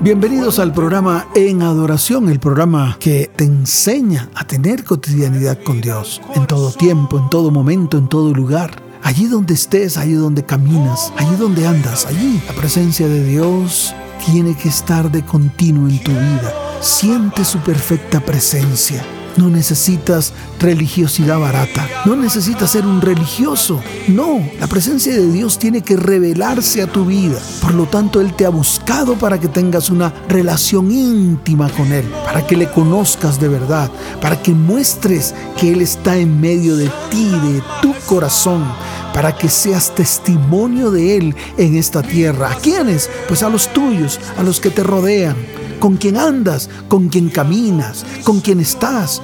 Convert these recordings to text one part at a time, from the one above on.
Bienvenidos al programa En Adoración, el programa que te enseña a tener cotidianidad con Dios en todo tiempo, en todo momento, en todo lugar. Allí donde estés, allí donde caminas, allí donde andas, allí la presencia de Dios tiene que estar de continuo en tu vida. Siente su perfecta presencia. No necesitas religiosidad barata. No necesitas ser un religioso. No, la presencia de Dios tiene que revelarse a tu vida. Por lo tanto, Él te ha buscado para que tengas una relación íntima con Él, para que le conozcas de verdad, para que muestres que Él está en medio de ti, de tu corazón, para que seas testimonio de Él en esta tierra. ¿A quiénes? Pues a los tuyos, a los que te rodean con quien andas, con quien caminas, con quien estás.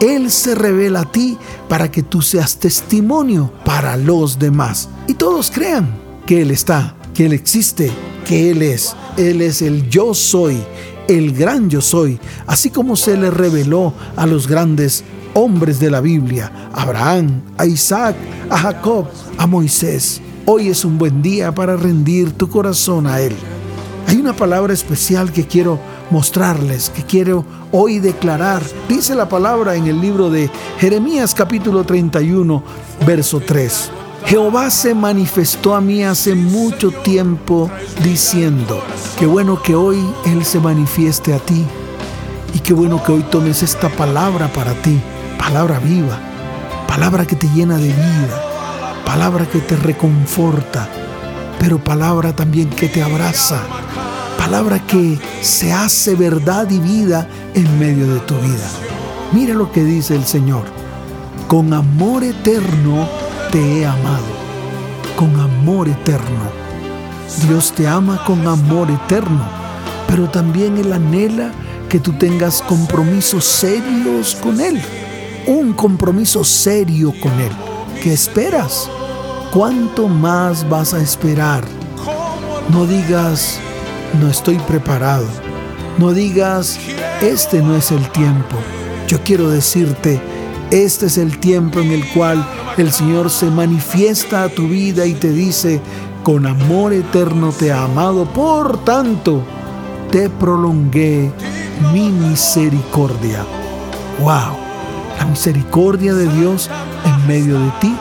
Él se revela a ti para que tú seas testimonio para los demás. Y todos crean que Él está, que Él existe, que Él es. Él es el yo soy, el gran yo soy, así como se le reveló a los grandes hombres de la Biblia, Abraham, a Isaac, a Jacob, a Moisés. Hoy es un buen día para rendir tu corazón a Él. Hay una palabra especial que quiero mostrarles, que quiero hoy declarar. Dice la palabra en el libro de Jeremías capítulo 31, verso 3. Jehová se manifestó a mí hace mucho tiempo diciendo, qué bueno que hoy Él se manifieste a ti y qué bueno que hoy tomes esta palabra para ti, palabra viva, palabra que te llena de vida, palabra que te reconforta, pero palabra también que te abraza, palabra que se hace verdad y vida en medio de tu vida. Mira lo que dice el Señor. Con amor eterno te he amado. Con amor eterno. Dios te ama con amor eterno, pero también Él anhela que tú tengas compromisos serios con Él. Un compromiso serio con Él. ¿Qué esperas? ¿Cuánto más vas a esperar? No digas, no estoy preparado. No digas, este no es el tiempo. Yo quiero decirte, este es el tiempo en el cual el Señor se manifiesta a tu vida y te dice, con amor eterno te ha amado, por tanto, te prolongué mi misericordia. ¡Wow! La misericordia de Dios en medio de ti,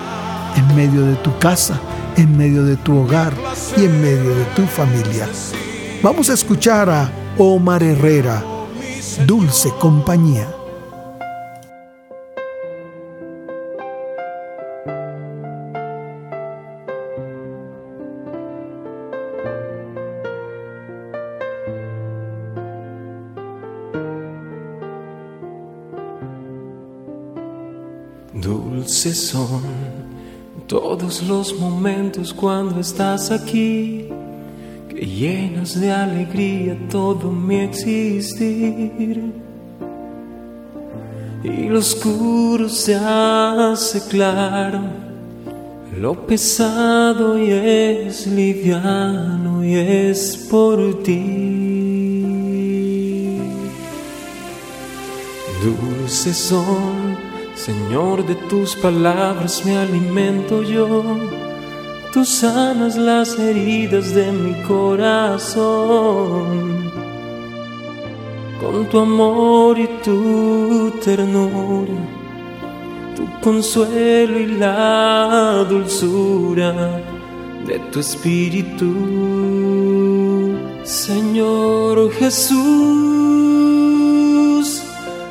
en medio de tu casa, en medio de tu hogar y en medio de tu familia. Vamos a escuchar a Omar Herrera, Dulce Compañía. Dulces son todos los momentos cuando estás aquí llenas de alegría todo mi existir. Y lo oscuro se hace claro, lo pesado y es liviano y es por ti. Dulces son, Señor, de tus palabras me alimento yo tú sanas las heridas de mi corazón. Con tu amor y tu ternura, tu consuelo y la dulzura de tu espíritu. Señor Jesús,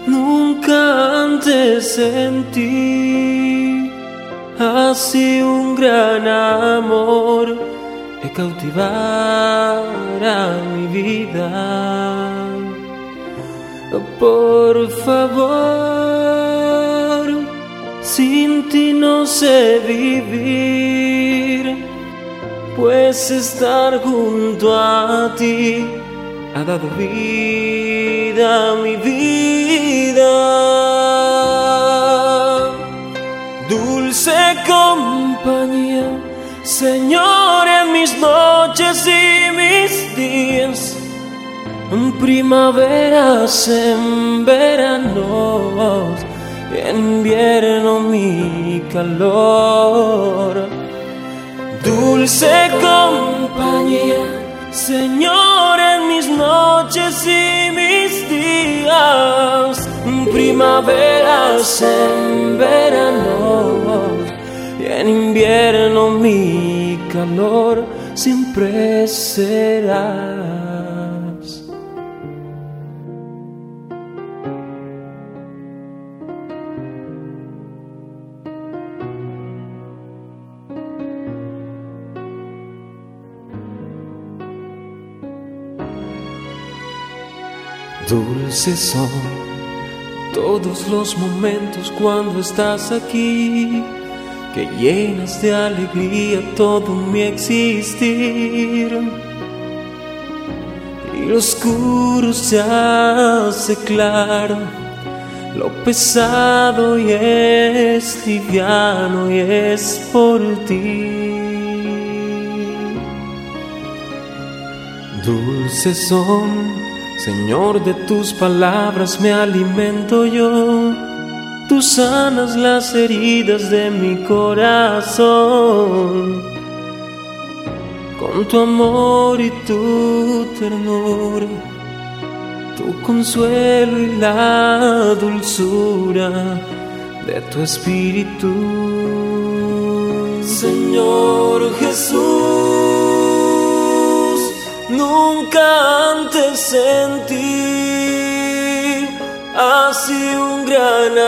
nunca antes sentí así un gran amor que cautivara mi vida. Por favor, sin ti no sé vivir. pues estar junto a ti ha dado vida a mi vida. Dulce compañía, Señor, en mis noches y mis días, en primaveras, en veranos, en invierno mi calor. Dulce compañía, Señor, en mis noches y mis días, primaveras, en veranos y en invierno mi calor siempre será. Dulces son todos los momentos cuando estás aquí, que llenas de alegría todo mi existir. Y lo oscuro se hace claro, lo pesado y es liviano y es por ti. Dulces son Señor, de tus palabras me alimento yo. Tú sanas las heridas de mi corazón. Con tu amor y tu ternura, tu consuelo y la dulzura de tu espíritu. Señor Jesús Nunca antes sentí así un gran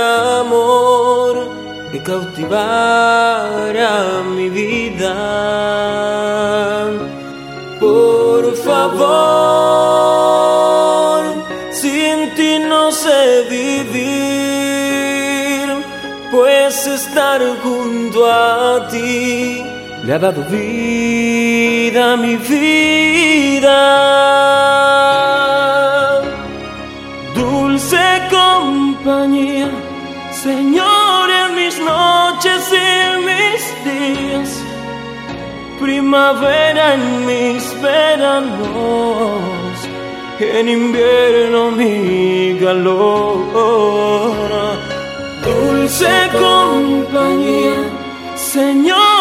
amor que cautivara mi vida. Por favor, sin ti no sé vivir, pues estar junto a ti le ha dado vida a mi vida. Dulce compañía, Señor, en mis noches y mis días, primavera en mis veranos, en invierno mi calor. Dulce compañía, Señor, en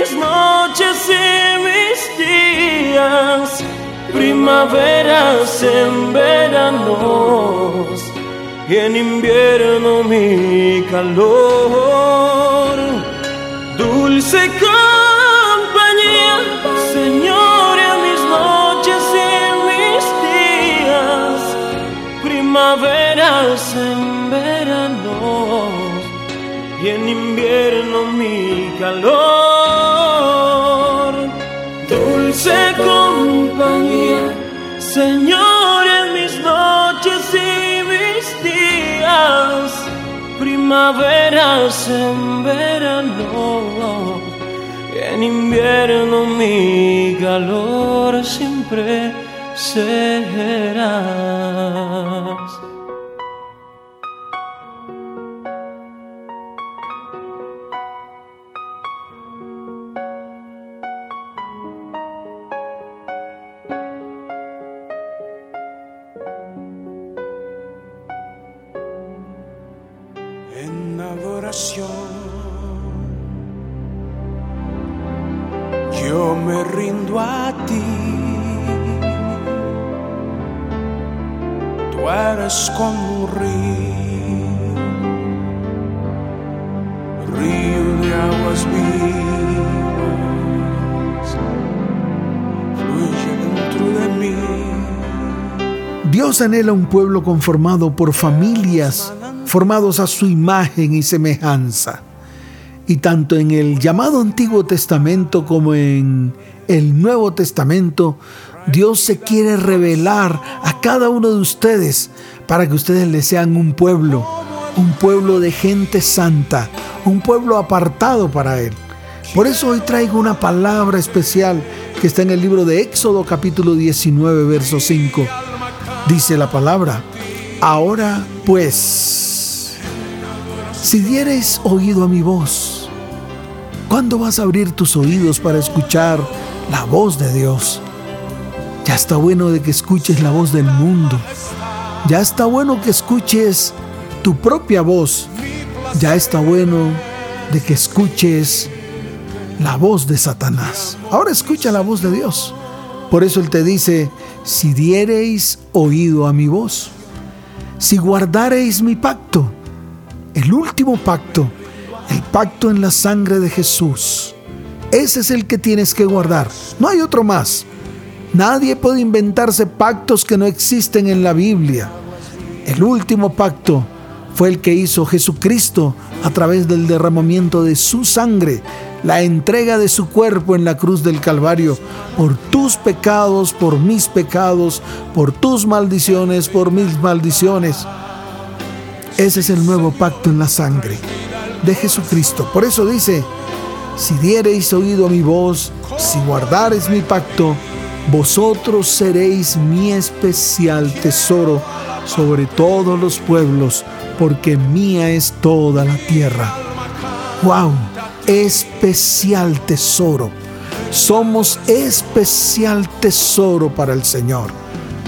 mis noches y mis días, primaveras en veranos y en invierno mi calor. Dulce compañía, Señor, mis noches y mis días, primaveras en veranos y en invierno mi calor. Dulce compañía, Señor, en mis noches y mis días, primaveras en verano, en invierno mi calor siempre serás. Tú eres como un río, río de aguas vivas, fluye dentro de mí. Dios anhela un pueblo conformado por familias formados a su imagen y semejanza. Y tanto en el llamado Antiguo Testamento como en el Nuevo Testamento, Dios se quiere revelar a cada uno de ustedes para que ustedes le sean un pueblo, un pueblo de gente santa, un pueblo apartado para Él. Por eso hoy traigo una palabra especial que está en el libro de Éxodo capítulo 19, verso 5. Dice la palabra, ahora pues, si diereis oído a mi voz, ¿cuándo vas a abrir tus oídos para escuchar la voz de Dios? Ya está bueno de que escuches la voz del mundo. Ya está bueno que escuches tu propia voz. Ya está bueno de que escuches la voz de Satanás. Ahora escucha la voz de Dios. Por eso Él te dice, si diereis oído a mi voz, si guardareis mi pacto, el último pacto, el pacto en la sangre de Jesús, ese es el que tienes que guardar. No hay otro más. Nadie puede inventarse pactos que no existen en la Biblia. El último pacto fue el que hizo Jesucristo a través del derramamiento de su sangre, la entrega de su cuerpo en la cruz del Calvario, por tus pecados, por mis pecados, por tus maldiciones, por mis maldiciones. Ese es el nuevo pacto en la sangre de Jesucristo. Por eso dice, si diereis oído a mi voz, si guardareis mi pacto, vosotros seréis mi especial tesoro sobre todos los pueblos, porque mía es toda la tierra. ¡Wow! Especial tesoro. Somos especial tesoro para el Señor.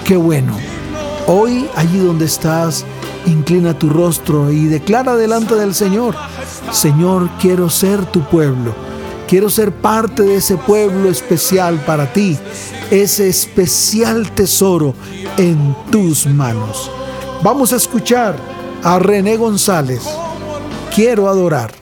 Qué bueno. Hoy, allí donde estás, inclina tu rostro y declara delante del Señor, Señor, quiero ser tu pueblo. Quiero ser parte de ese pueblo especial para ti, ese especial tesoro en tus manos. Vamos a escuchar a René González. Quiero adorar.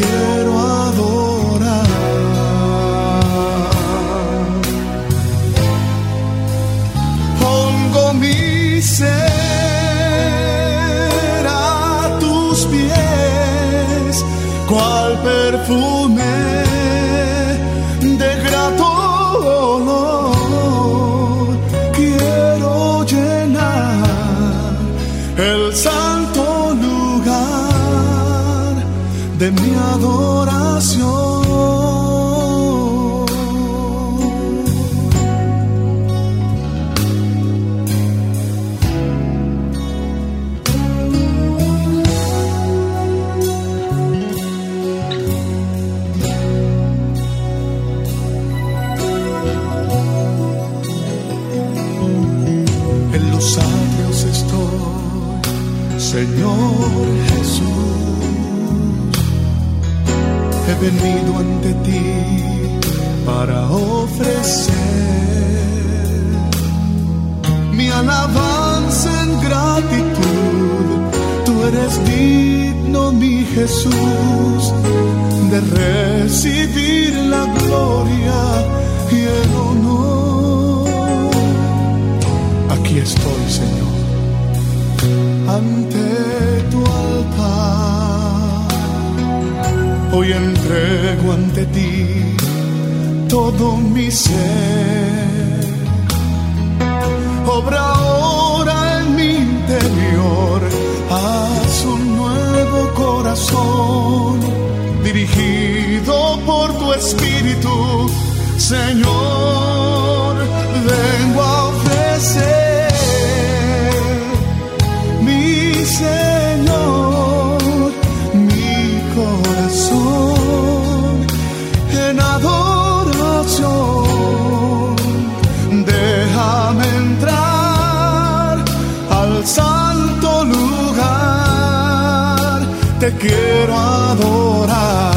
tú eres digno mi Jesús de recibir la gloria y el honor. Aquí estoy, Señor, ante tu altar. Hoy entrego ante ti todo mi ser. Obra ahora en mi interior, haz un nuevo corazón dirigido por tu espíritu, Señor. Vengo a ofrecer mi Señor, quiero adorar.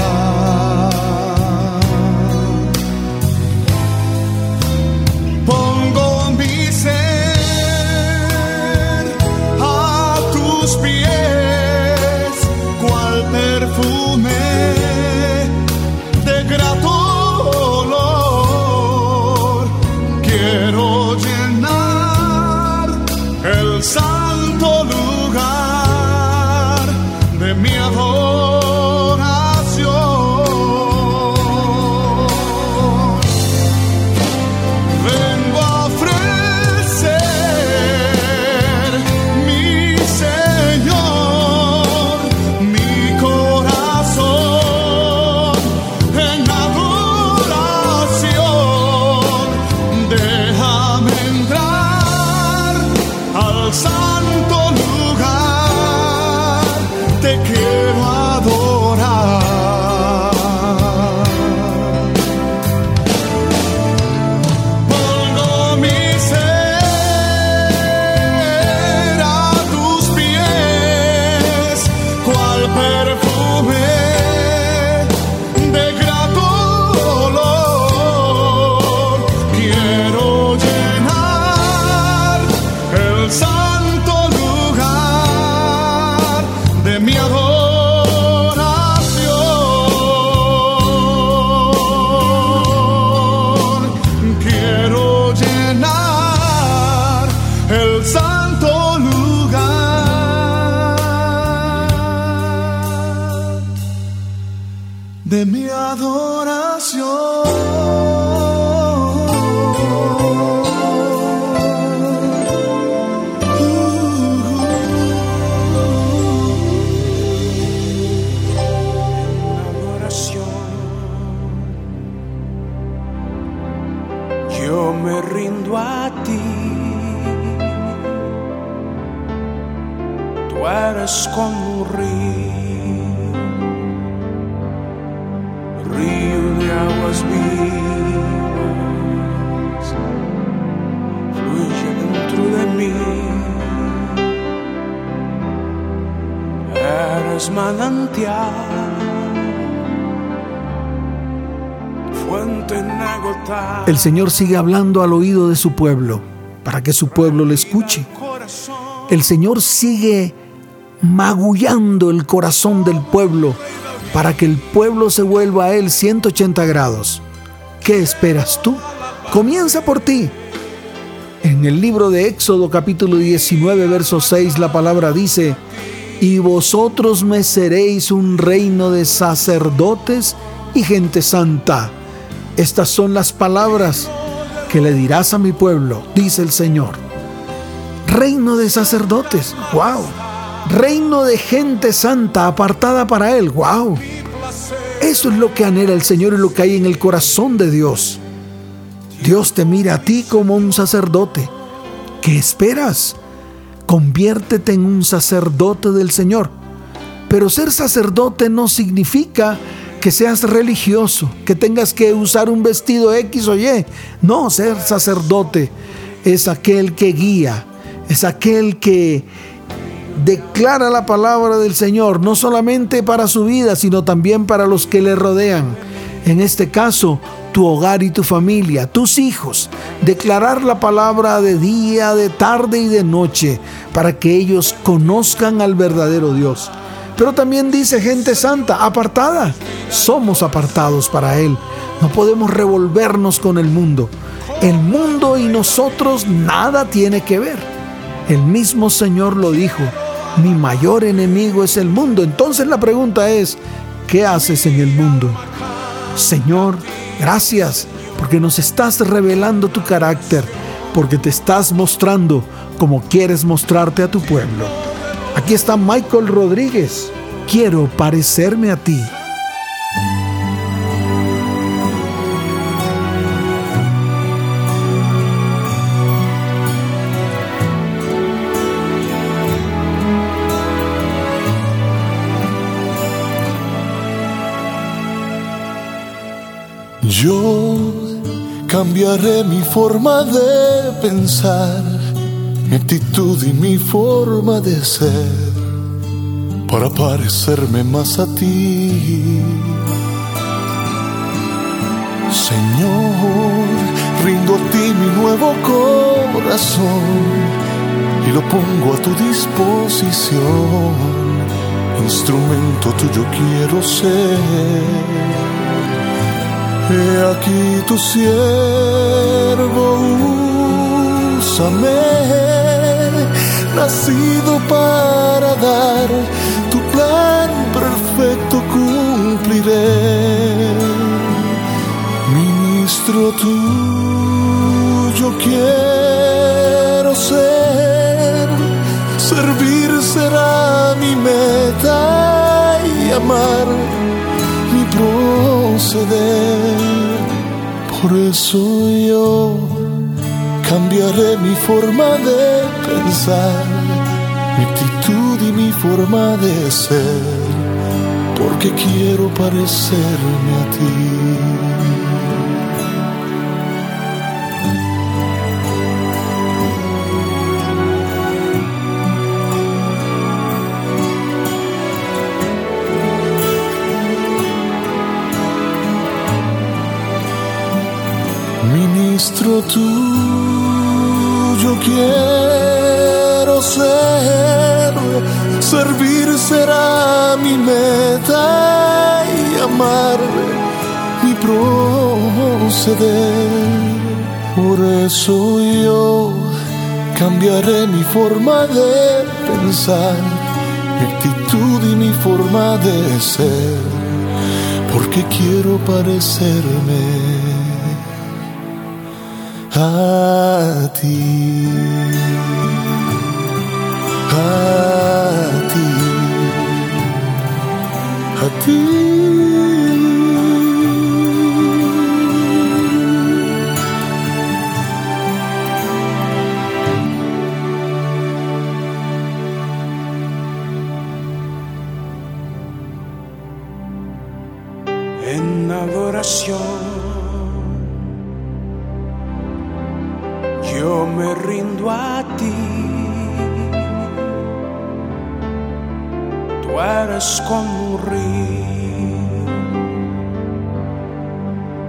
Señor sigue hablando al oído de su pueblo para que su pueblo le escuche. El Señor sigue magullando el corazón del pueblo para que el pueblo se vuelva a Él 180 grados. ¿Qué esperas tú? Comienza por ti. En el libro de Éxodo capítulo 19, verso 6, la palabra dice, y vosotros me seréis un reino de sacerdotes y gente santa. Estas son las palabras que le dirás a mi pueblo, dice el Señor. Reino de sacerdotes, wow. Reino de gente santa apartada para Él, wow. Eso es lo que anhela el Señor y lo que hay en el corazón de Dios. Dios te mira a ti como un sacerdote. ¿Qué esperas? Conviértete en un sacerdote del Señor. Pero ser sacerdote no significa que seas religioso, que tengas que usar un vestido X o Y. No, ser sacerdote es aquel que guía, es aquel que declara la palabra del Señor, no solamente para su vida, sino también para los que le rodean. En este caso, tu hogar y tu familia, tus hijos. Declarar la palabra de día, de tarde y de noche, para que ellos conozcan al verdadero Dios. Pero también dice gente santa, apartada. Somos apartados para Él. No podemos revolvernos con el mundo. El mundo y nosotros nada tiene que ver. El mismo Señor lo dijo. Mi mayor enemigo es el mundo. Entonces la pregunta es, ¿qué haces en el mundo? Señor, gracias porque nos estás revelando tu carácter, porque te estás mostrando como quieres mostrarte a tu pueblo. Aquí está Michael Rodríguez. Quiero parecerme a ti. Yo cambiaré mi forma de pensar, mi actitud y mi forma de ser para parecerme más a ti. Señor, rindo a ti mi nuevo corazón y lo pongo a tu disposición. Instrumento tuyo quiero ser He aquí tu siervo, úsame, nacido para dar tu plan perfecto cumpliré. Ministro tuyo quiero ser, servir será mi meta y amar mi proceder. Por eso yo cambiaré mi forma de pensar, forma de ser, porque quiero parecerme a ti. ministro tuyo quiero ser, servir será mi meta y amar mi proceder. Por eso yo cambiaré mi forma de pensar, mi actitud y mi forma de ser, porque quiero parecerme a ti, En adoración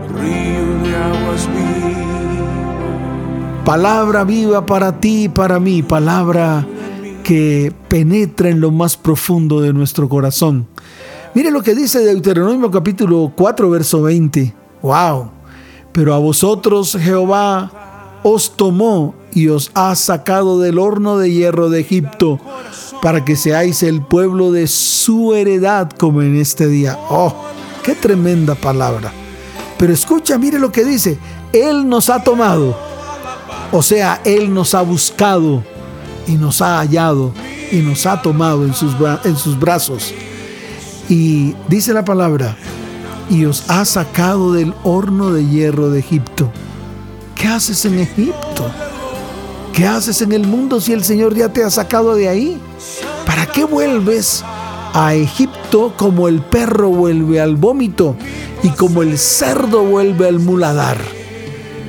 río, de aguas. Palabra viva para ti y para mí, palabra que penetra en lo más profundo de nuestro corazón. Mire lo que dice Deuteronomio capítulo 4, verso 20. ¡Wow! Pero a vosotros, Jehová, os tomó y os ha sacado del horno de hierro de Egipto para que seáis el pueblo de su heredad como en este día. ¡Oh! ¡Qué tremenda palabra! Pero escucha, mire lo que dice. Él nos ha tomado. O sea, Él nos ha buscado y nos ha hallado y nos ha tomado en sus, en sus brazos. Y dice la palabra, y os ha sacado del horno de hierro de Egipto. ¿Qué haces en Egipto? ¿Qué haces en el mundo si el Señor ya te ha sacado de ahí? ¿Para qué vuelves a Egipto como el perro vuelve al vómito y como el cerdo vuelve al muladar?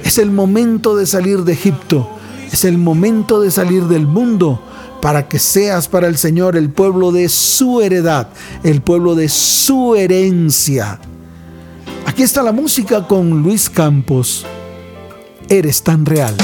Es el momento de salir de Egipto, es el momento de salir del mundo para que seas para el Señor el pueblo de su heredad, el pueblo de su herencia. Aquí está la música con Luis Campos eres tan real.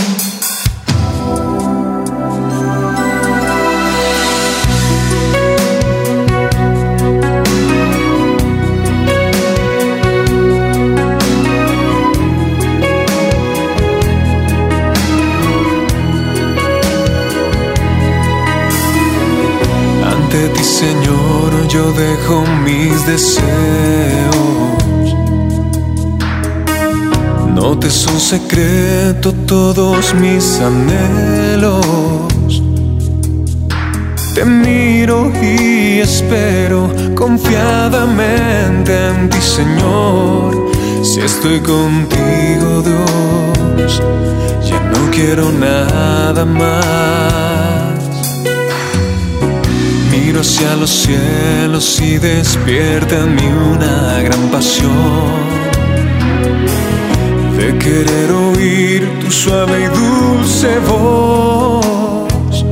Secreto todos mis anhelos. Te miro y espero confiadamente en ti, Señor. Si estoy contigo, Dios, ya no quiero nada más hacia los cielos y despierta en mí una gran pasión querer oír tu suave y dulce voz.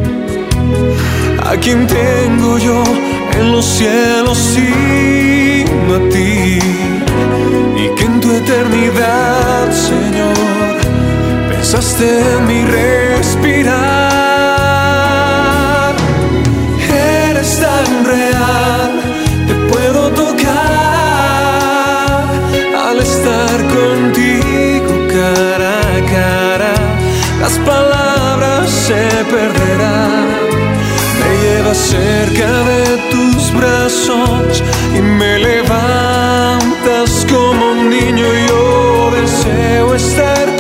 A quien tengo yo en los cielos sino a ti y que en tu eternidad, Señor, pensaste en mi respirar. Se perderán. Me llevas cerca de tus brazos y me levantas como un niño. Yo deseo estar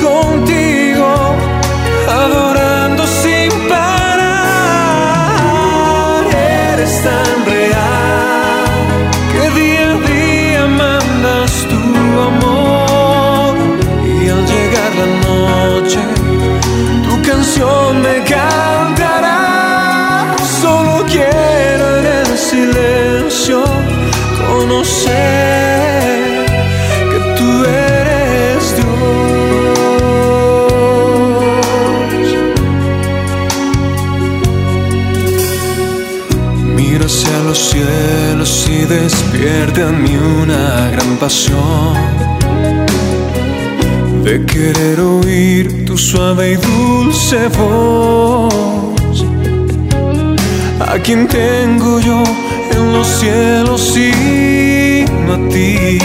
me cantará. Solo quiero en el silencio conocer que tú eres Dios. Miro hacia los cielos y despierta en mí una gran pasión de querer oír tu suave y dulce voz. A quien tengo yo en los cielos sino a ti.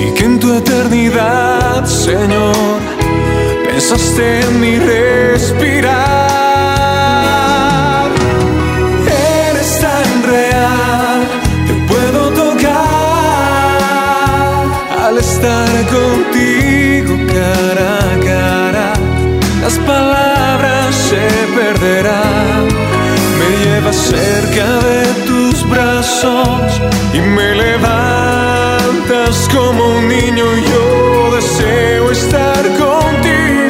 Y que en tu eternidad, Señor, pensaste en mi respirar. Eres tan real, te puedo tocar al estar contigo cara a cara, las palabras se perderán. Me llevas cerca de tus brazos y me levantas como un niño. Yo deseo estar contigo,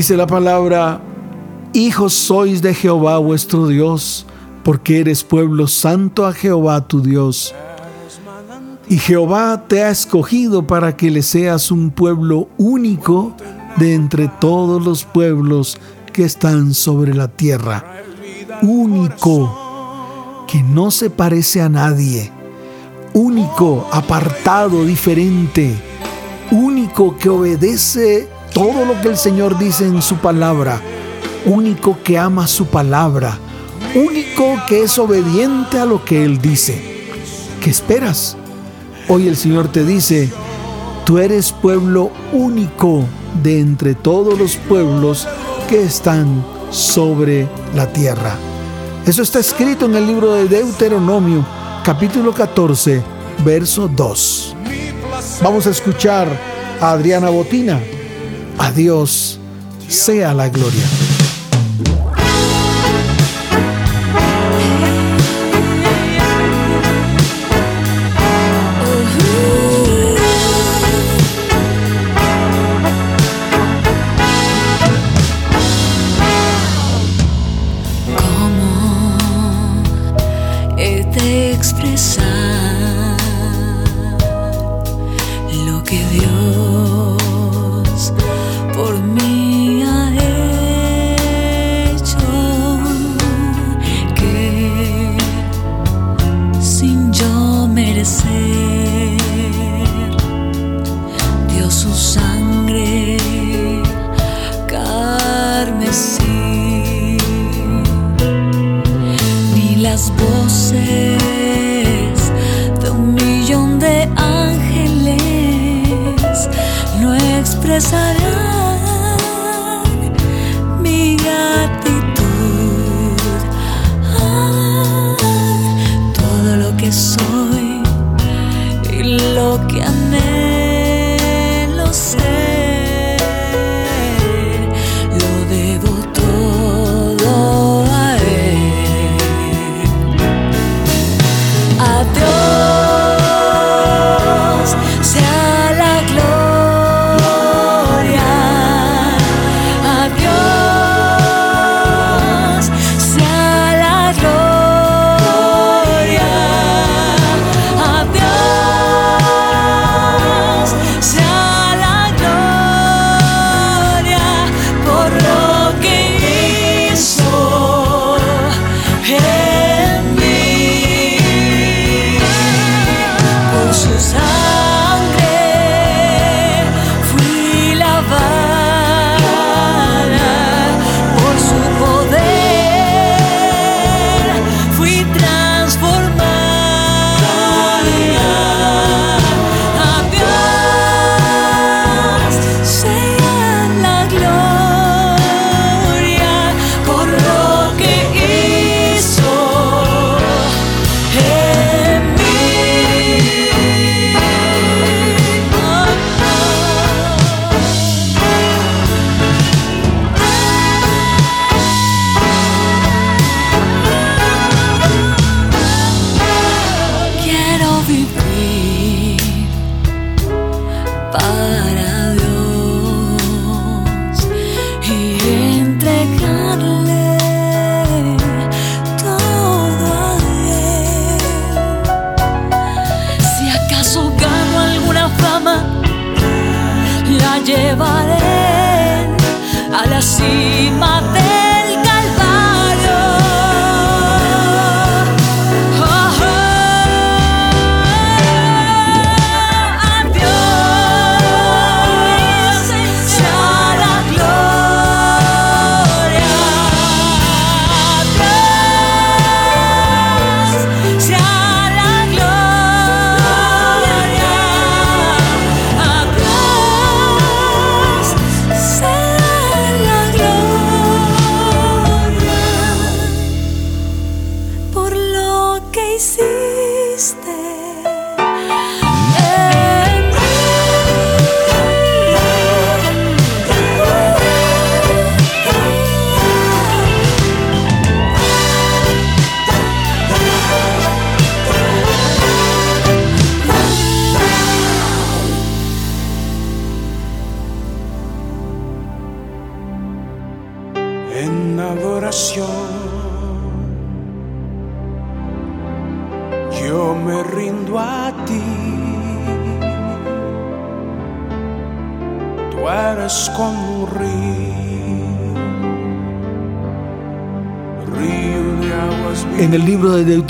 Dice la palabra, hijos sois de Jehová vuestro Dios, porque eres pueblo santo a Jehová tu Dios. Y Jehová te ha escogido para que le seas un pueblo único de entre todos los pueblos que están sobre la tierra. Único, que no se parece a nadie. Único, apartado, diferente. Único que obedece todo lo que el Señor dice en su palabra, único que ama su palabra, único que es obediente a lo que Él dice. ¿Qué esperas? Hoy el Señor te dice, tú eres pueblo único de entre todos los pueblos que están sobre la tierra. Eso está escrito en el libro de Deuteronomio, capítulo 14, verso 2. Vamos a escuchar a Adriana Botina. A Dios sea la gloria.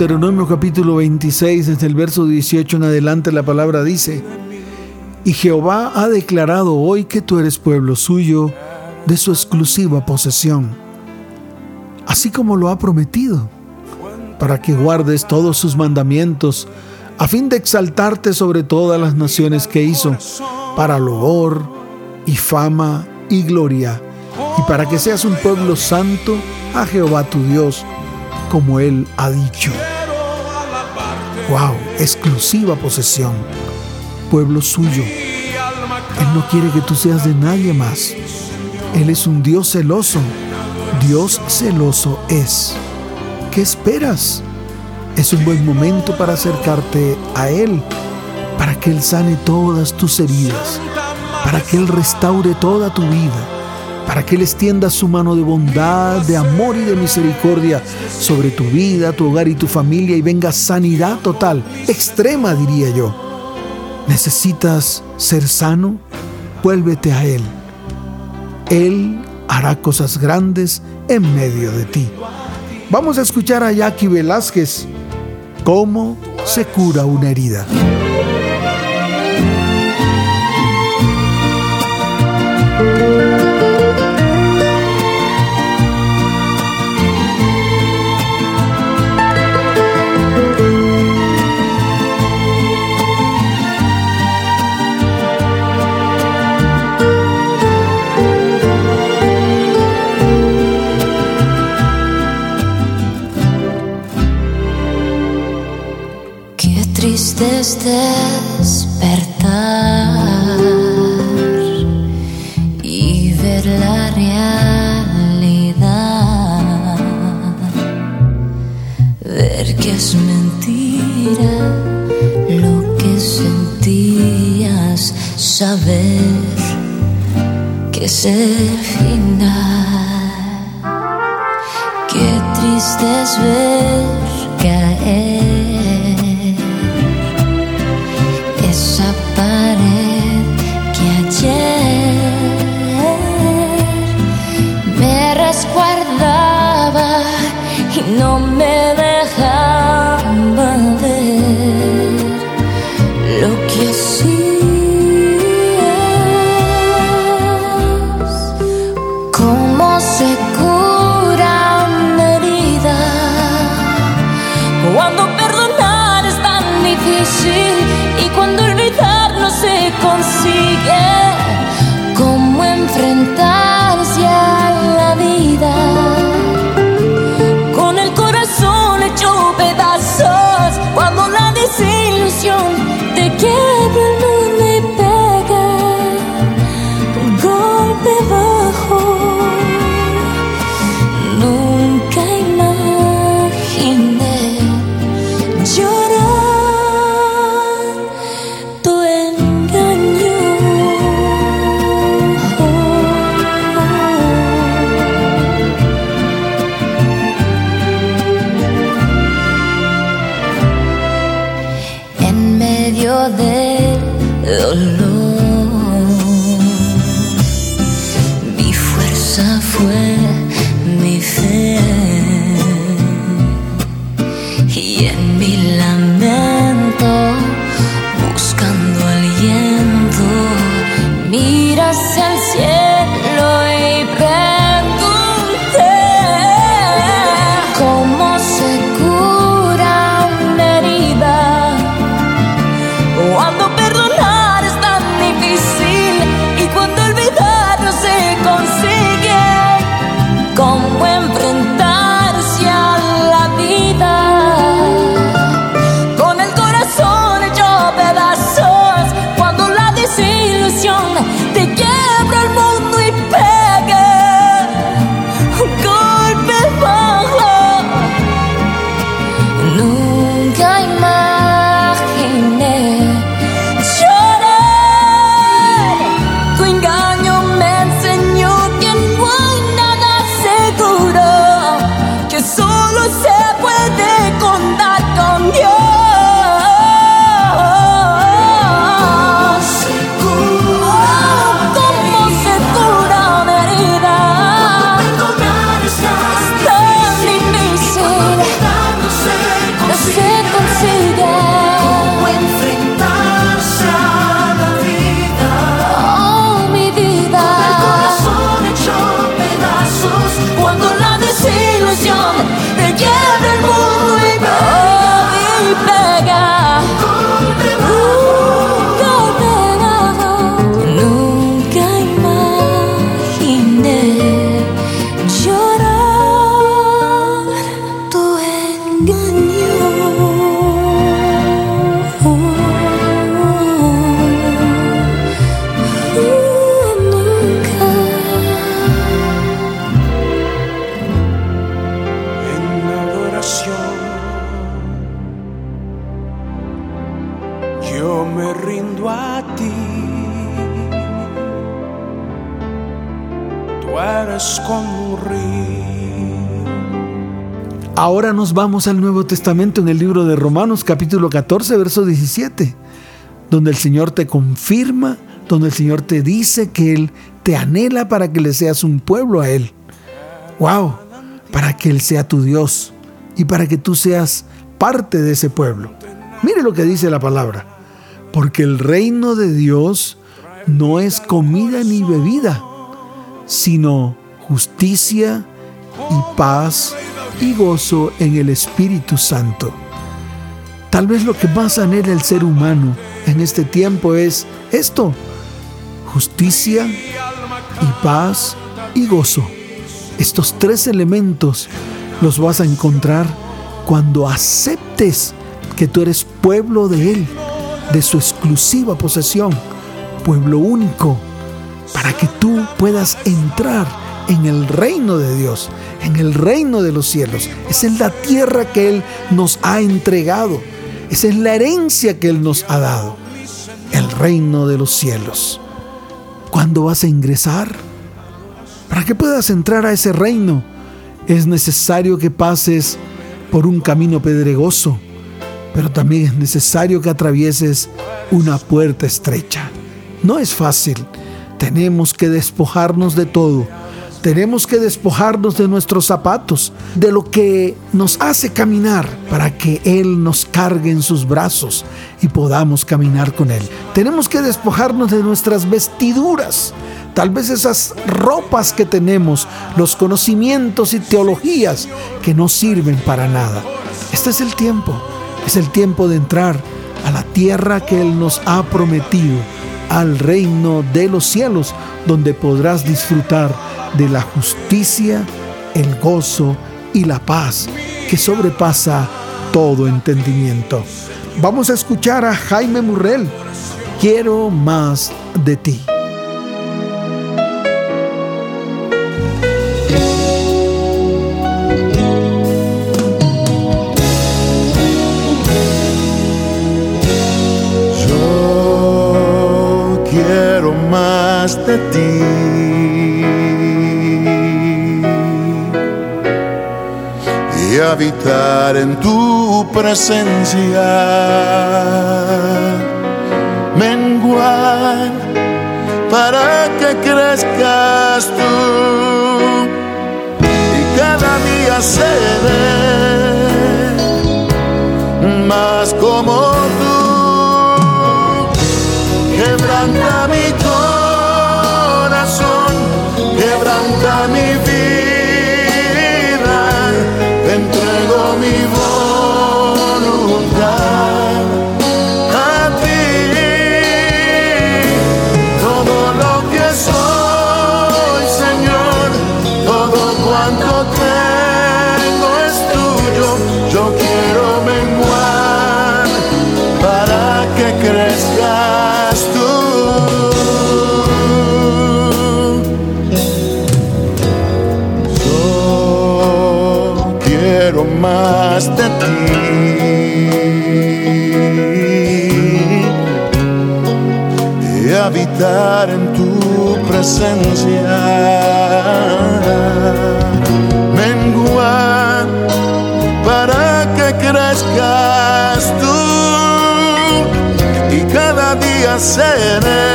Deuteronomio capítulo 26, desde el verso 18 en adelante, la palabra dice, y Jehová ha declarado hoy que tú eres pueblo suyo de su exclusiva posesión, así como lo ha prometido para que guardes todos sus mandamientos, a fin de exaltarte sobre todas las naciones que hizo, para loor y fama y gloria, y para que seas un pueblo santo a Jehová tu Dios, como Él ha dicho. ¡Wow! Exclusiva posesión, pueblo suyo. Él no quiere que tú seas de nadie más. Él es un Dios celoso. Dios celoso es. ¿Qué esperas? Es un buen momento para acercarte a Él, para que Él sane todas tus heridas, para que Él restaure toda tu vida, para que Él extienda su mano de bondad, de amor y de misericordia sobre tu vida, tu hogar y tu familia y venga sanidad total, extrema diría yo. ¿Necesitas ser sano? Vuélvete a Él. Él hará cosas grandes en medio de ti. Vamos a escuchar a Jackie Velázquez cómo se cura una herida. Despertar y ver la realidad, ver que es mentira lo que sentías, saber que es el final. Qué triste es ver vamos al Nuevo Testamento en el libro de Romanos capítulo 14, verso 17, donde el Señor te confirma, donde el Señor te dice que Él te anhela para que le seas un pueblo a Él. ¡Wow! Para que Él sea tu Dios y para que tú seas parte de ese pueblo. Mire lo que dice la palabra. Porque el reino de Dios no es comida ni bebida, sino justicia y paz y gozo en el Espíritu Santo. Tal vez lo que más anhela el ser humano en este tiempo es esto, justicia y paz y gozo. Estos tres elementos los vas a encontrar cuando aceptes que tú eres pueblo de Él, de su exclusiva posesión, pueblo único, para que tú puedas entrar en el reino de Dios, en el reino de los cielos. Esa es la tierra que Él nos ha entregado. Esa es la herencia que Él nos ha dado. El reino de los cielos. ¿Cuándo vas a ingresar? Para que puedas entrar a ese reino, es necesario que pases por un camino pedregoso, pero también es necesario que atravieses una puerta estrecha. No es fácil. Tenemos que despojarnos de todo. Tenemos que despojarnos de nuestros zapatos, de lo que nos hace caminar, para que Él nos cargue en sus brazos y podamos caminar con Él. Tenemos que despojarnos de nuestras vestiduras, tal vez esas ropas que tenemos, los conocimientos y teologías que no sirven para nada. Este es el tiempo, es el tiempo de entrar a la tierra que Él nos ha prometido, al reino de los cielos, donde podrás disfrutar de la justicia, el gozo y la paz que sobrepasa todo entendimiento. Vamos a escuchar a Jaime Murrell. Quiero más de ti. En tu presencia. Menguar para que crezcas tú. Y cada día seré más presencia. Menguar para que crezcas tú y cada día seré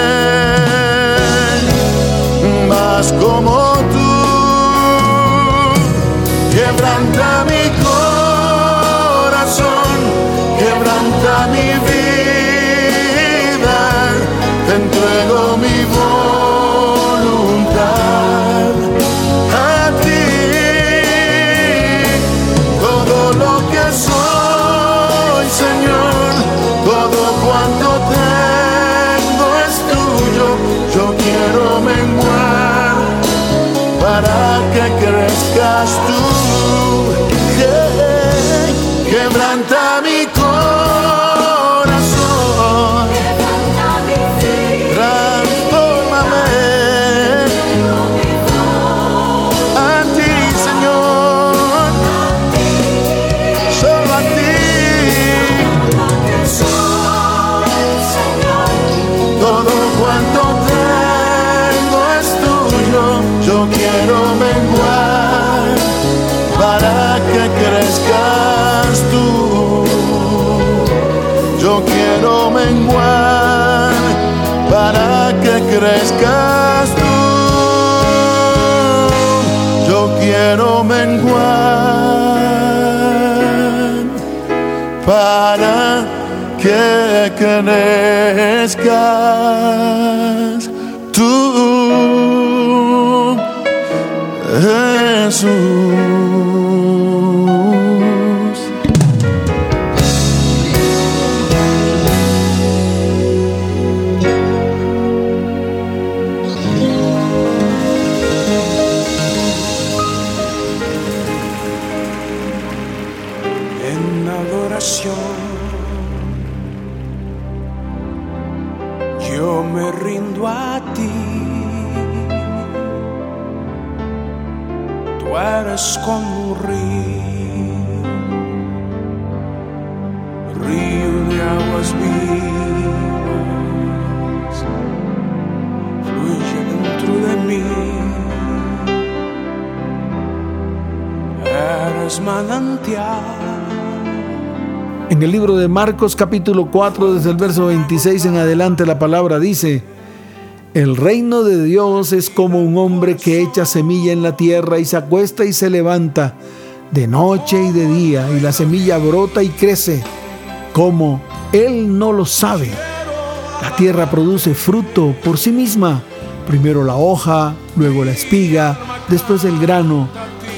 más como tú. Quebranta mi corazón, quebranta mi vida, te entrego mi voluntad crezcas tú. Crezcas tú. Yo quiero menguar para que crezcas tú, Jesús. Como un río, río de aguas vivas, fluye dentro de mí. Eres manantial. En el libro de Marcos capítulo 4, desde el verso 26 en adelante, la palabra dice, el reino de Dios es como un hombre que echa semilla en la tierra y se acuesta y se levanta de noche y de día y la semilla brota y crece como él no lo sabe. La tierra produce fruto por sí misma. Primero la hoja, luego la espiga, después el grano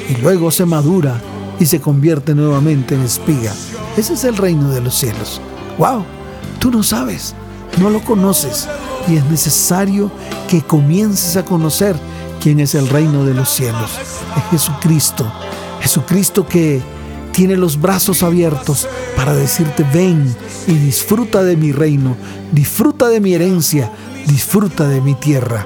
y luego se madura y se convierte nuevamente en espiga. Ese es el reino de los cielos. ¡Wow! Tú no sabes, no lo conoces y es necesario que comiences a conocer quién es el reino de los cielos. Es Jesucristo. Jesucristo que tiene los brazos abiertos para decirte ven y disfruta de mi reino, disfruta de mi herencia, disfruta de mi tierra.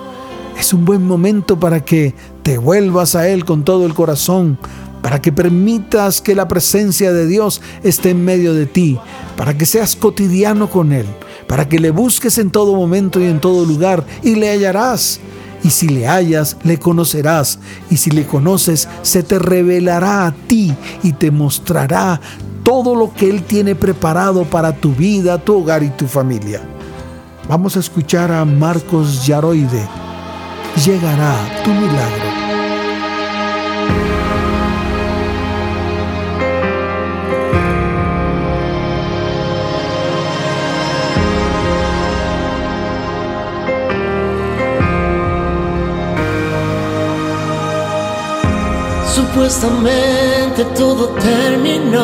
Es un buen momento para que te vuelvas a Él con todo el corazón, para que permitas que la presencia de Dios esté en medio de ti, para que seas cotidiano con Él, para que le busques en todo momento y en todo lugar y le hallarás. Y si le hallas, le conocerás. Y si le conoces, se te revelará a ti y te mostrará todo lo que Él tiene preparado para tu vida, tu hogar y tu familia. Vamos a escuchar a Marcos Yaroide. Llegará tu milagro. Supuestamente todo terminó.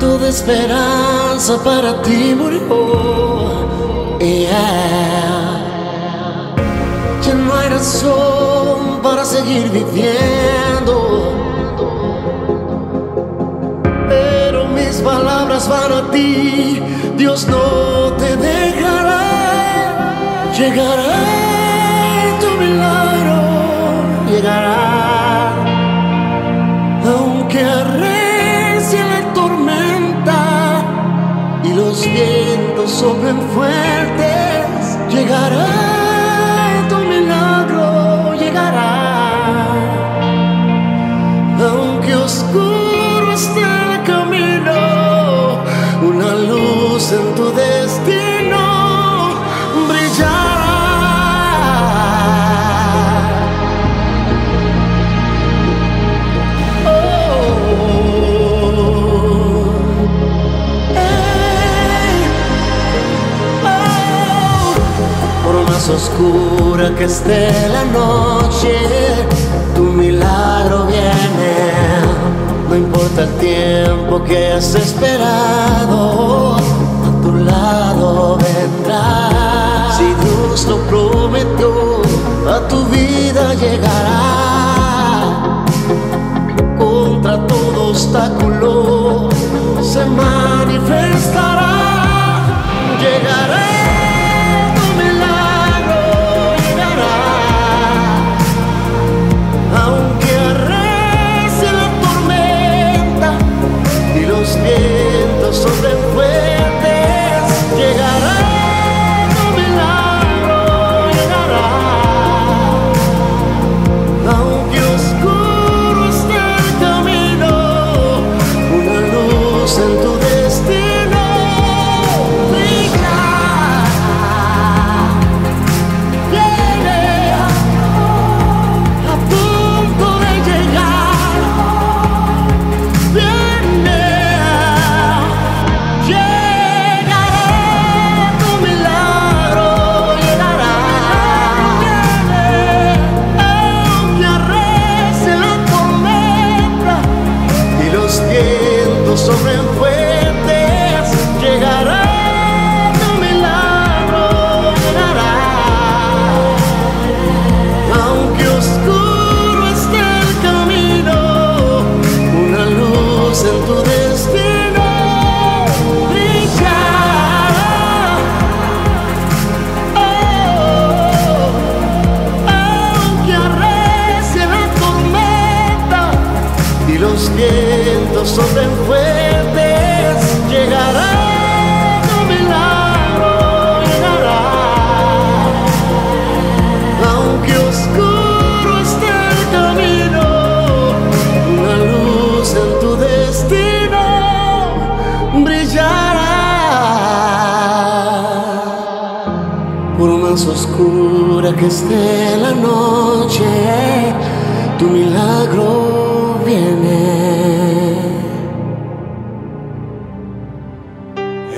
Toda esperanza para ti murió. Yeah. Ya no hay razón para seguir viviendo. Pero mis palabras van a ti. Dios no te dejará. Llegará soplen fuertes, llegará tu milagro, llegará, aunque oscuro esté el camino, una luz en tu oscura que esté la noche, tu milagro viene. No importa el tiempo que has esperado, a tu lado vendrá. Si Dios lo prometió, a tu vida llegará. Contra todo obstáculo se manifestará.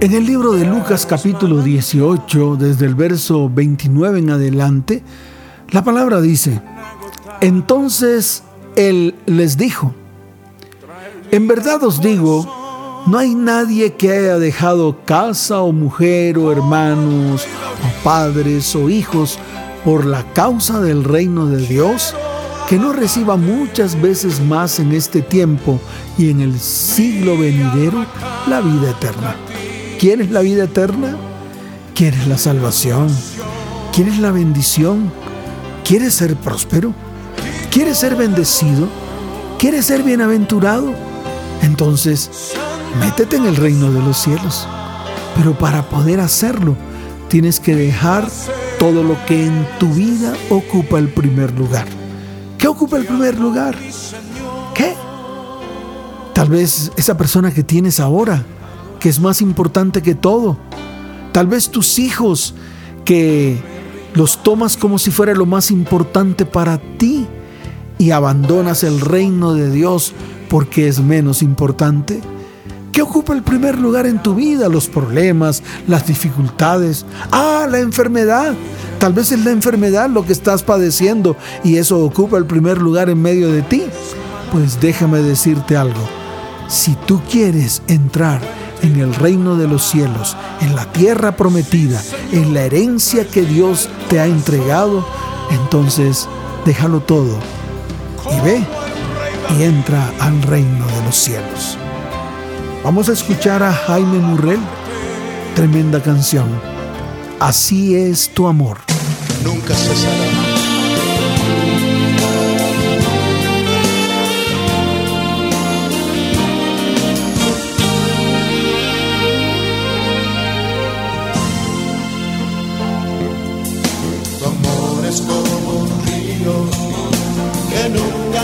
En el libro de Lucas capítulo 18, desde el verso 29 en adelante, la palabra dice, entonces él les dijo, en verdad os digo, no hay nadie que haya dejado casa o mujer o hermanos o padres o hijos por la causa del reino de Dios que no reciba muchas veces más en este tiempo y en el siglo venidero la vida eterna. ¿Quieres la vida eterna? ¿Quieres la salvación? ¿Quieres la bendición? ¿Quieres ser próspero? ¿Quieres ser bendecido? ¿Quieres ser bienaventurado? Entonces, métete en el reino de los cielos. Pero para poder hacerlo, tienes que dejar todo lo que en tu vida ocupa el primer lugar. ¿Qué ocupa el primer lugar? ¿Qué? Tal vez esa persona que tienes ahora, que es más importante que todo. Tal vez tus hijos, que los tomas como si fuera lo más importante para ti y abandonas el reino de Dios porque es menos importante. ¿Qué ocupa el primer lugar en tu vida? Los problemas, las dificultades. Ah, la enfermedad. Tal vez es la enfermedad lo que estás padeciendo y eso ocupa el primer lugar en medio de ti. Pues déjame decirte algo. Si tú quieres entrar en el reino de los cielos, en la tierra prometida, en la herencia que Dios te ha entregado, entonces déjalo todo y ve y entra al reino de los cielos. Vamos a escuchar a Jaime Murrell, tremenda canción. Así es tu amor. nunca cesará.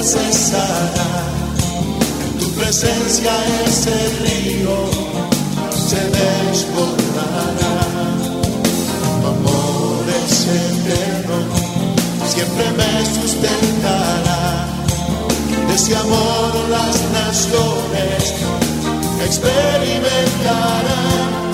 Cesará. Tu presencia ese río se desbordará. Tu amor es eterno, siempre me sustentará. De ese amor las naciones experimentarán.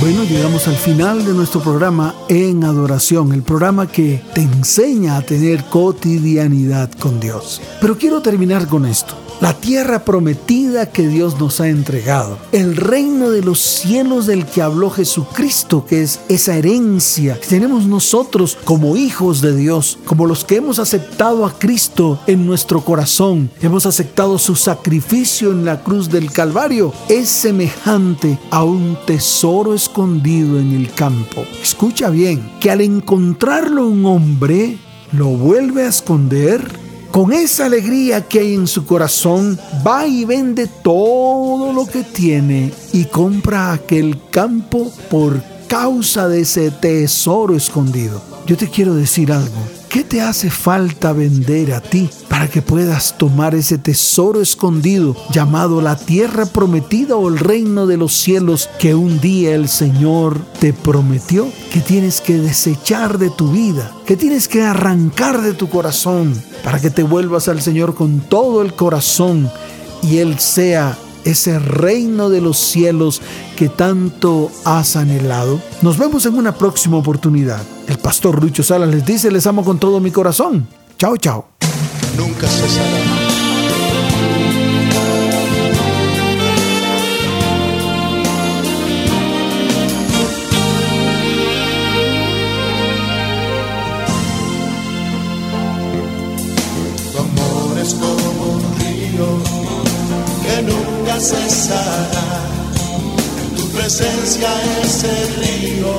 Bueno, llegamos al final de nuestro programa En Adoración, el programa que te enseña a tener cotidianidad con Dios. Pero quiero terminar con esto. La tierra prometida que Dios nos ha entregado, el reino de los cielos del que habló Jesucristo, que es esa herencia que tenemos nosotros como hijos de Dios, como los que hemos aceptado a Cristo en nuestro corazón, hemos aceptado su sacrificio en la cruz del Calvario, es semejante a un tesoro escondido en el campo. Escucha bien, que al encontrarlo un hombre, lo vuelve a esconder con esa alegría que hay en su corazón, va y vende todo lo que tiene y compra aquel campo por causa de ese tesoro escondido. Yo te quiero decir algo. ¿Qué te hace falta vender a ti para que puedas tomar ese tesoro escondido llamado la tierra prometida o el reino de los cielos que un día el Señor te prometió? Que tienes que desechar de tu vida, que tienes que arrancar de tu corazón para que te vuelvas al Señor con todo el corazón y Él sea ese reino de los cielos que tanto has anhelado. Nos vemos en una próxima oportunidad. El pastor Lucho Salas les dice, les amo con todo mi corazón. Chao, chao. nunca cesará. Cesará. En tu presencia ese río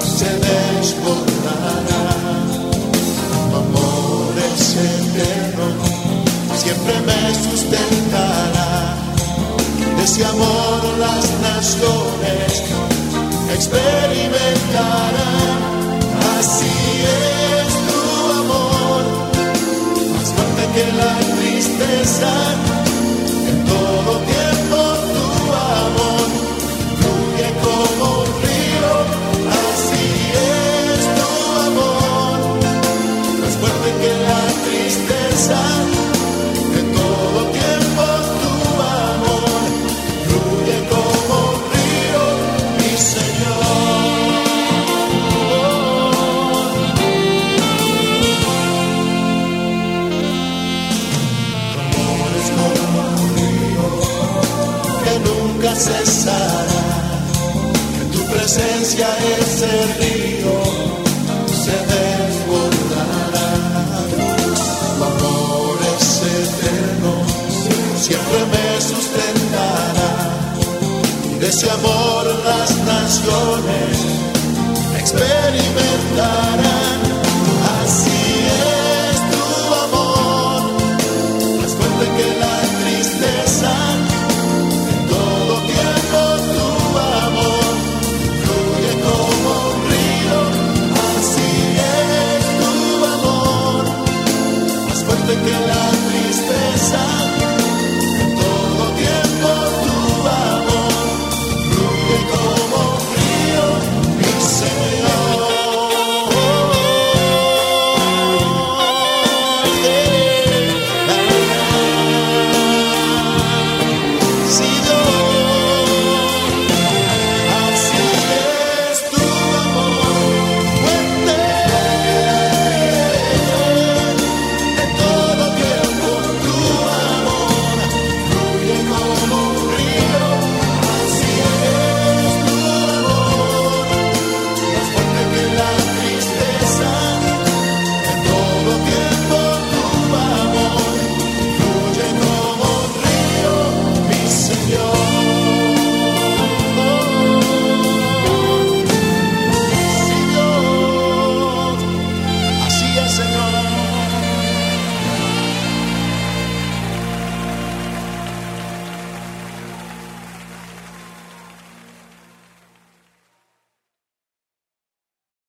se desbordará. Tu amor es eterno, siempre me sustentará. De ese amor las naciones experimentarán. Así es tu amor, más fuerte que la tristeza. Cesará. En tu presencia ese río se desbordará. Tu amor es eterno, siempre me sustentará. Y de ese amor las naciones experimentarán.